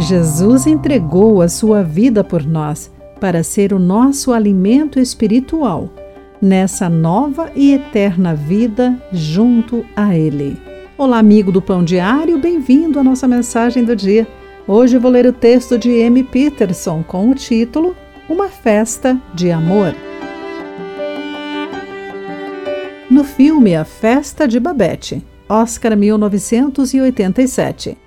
Jesus entregou a sua vida por nós para ser o nosso alimento espiritual nessa nova e eterna vida junto a Ele. Olá, amigo do Pão Diário, bem-vindo à nossa mensagem do dia. Hoje vou ler o texto de M. Peterson com o título Uma Festa de Amor. No filme A Festa de Babette, Oscar 1987,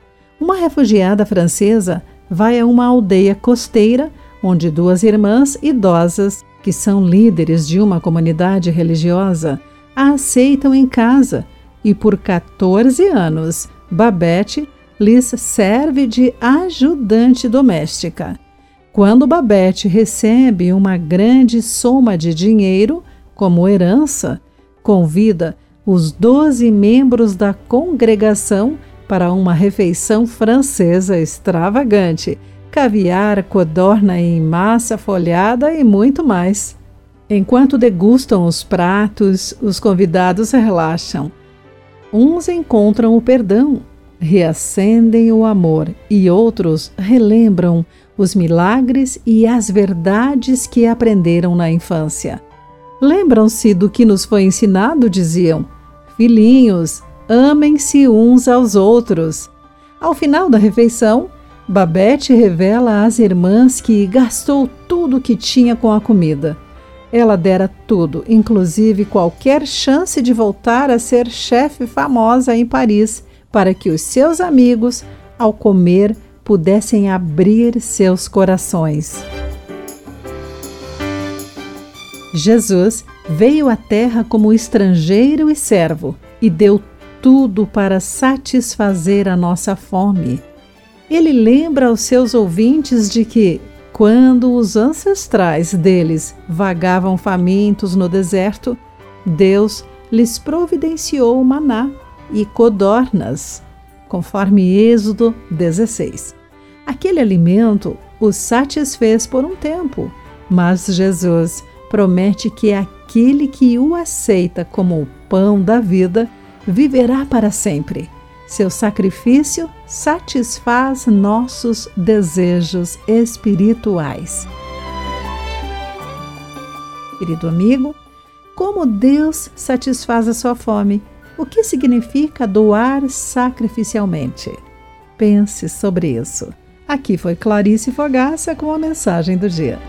uma refugiada francesa vai a uma aldeia costeira onde duas irmãs idosas, que são líderes de uma comunidade religiosa, a aceitam em casa e por 14 anos Babette lhes serve de ajudante doméstica. Quando Babette recebe uma grande soma de dinheiro como herança, convida os doze membros da congregação para uma refeição francesa extravagante, caviar, codorna em massa folhada e muito mais. Enquanto degustam os pratos, os convidados relaxam. Uns encontram o perdão, reacendem o amor e outros relembram os milagres e as verdades que aprenderam na infância. Lembram-se do que nos foi ensinado, diziam: Filhinhos, amem-se uns aos outros. Ao final da refeição, Babette revela às irmãs que gastou tudo o que tinha com a comida. Ela dera tudo, inclusive qualquer chance de voltar a ser chefe famosa em Paris, para que os seus amigos, ao comer, pudessem abrir seus corações. Jesus veio à terra como estrangeiro e servo e deu tudo para satisfazer a nossa fome. Ele lembra aos seus ouvintes de que, quando os ancestrais deles vagavam famintos no deserto, Deus lhes providenciou maná e codornas, conforme Êxodo 16. Aquele alimento os satisfez por um tempo, mas Jesus promete que aquele que o aceita como o pão da vida viverá para sempre. Seu sacrifício satisfaz nossos desejos espirituais. Querido amigo, como Deus satisfaz a sua fome? O que significa doar sacrificialmente? Pense sobre isso. Aqui foi Clarice Fogaça com a mensagem do dia.